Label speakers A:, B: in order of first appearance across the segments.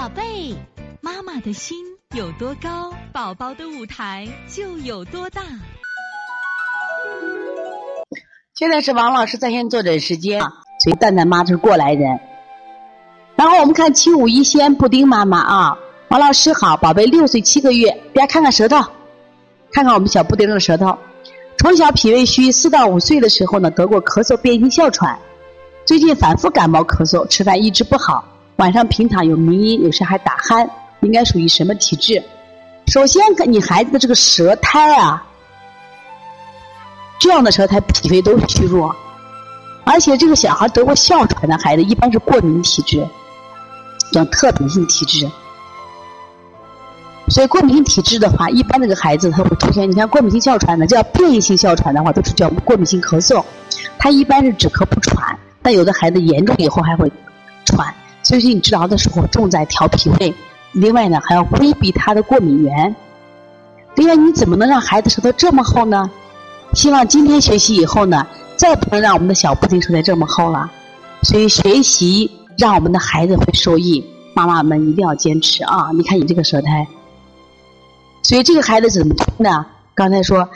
A: 宝贝，妈妈的心有多高，宝宝的舞台就有多大。
B: 现在是王老师在线坐诊时间，所以蛋蛋妈是过来人。然后我们看七五一仙布丁妈妈啊，王老师好，宝贝六岁七个月，大家看看舌头，看看我们小布丁的舌头。从小脾胃虚，四到五岁的时候呢，得过咳嗽、变性哮喘，最近反复感冒咳嗽，吃饭一直不好，晚上平躺有鸣音，有时还打鼾，应该属于什么体质？首先，你孩子的这个舌苔啊，这样的舌苔脾胃都虚弱，而且这个小孩得过哮喘的孩子一般是过敏体质，叫特敏性体质。所以过敏性体质的话，一般这个孩子他会出现，你看过敏性哮喘的叫变异性哮喘的话，都是叫过敏性咳嗽，他一般是只咳不喘，但有的孩子严重以后还会喘。所以说你治疗的时候重在调脾胃，另外呢还要规避他的过敏源。另外你怎么能让孩子舌头这么厚呢？希望今天学习以后呢，再不能让我们的小布丁舌苔这么厚了。所以学习让我们的孩子会受益，妈妈们一定要坚持啊！你看你这个舌苔。所以这个孩子怎么推呢？刚才说，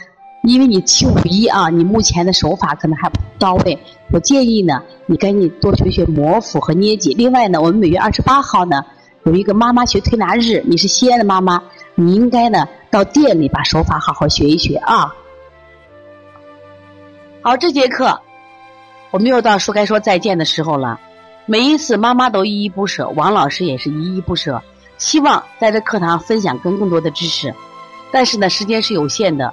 B: 因为你七五一啊，你目前的手法可能还不到位。我建议呢，你赶紧多学学摩腹和捏脊。另外呢，我们每月二十八号呢有一个妈妈学推拿日，你是西安的妈妈，你应该呢到店里把手法好好学一学啊。好，这节课我们又到说该说再见的时候了。每一次妈妈都依依不舍，王老师也是依依不舍。希望在这课堂分享更更多的知识，但是呢，时间是有限的。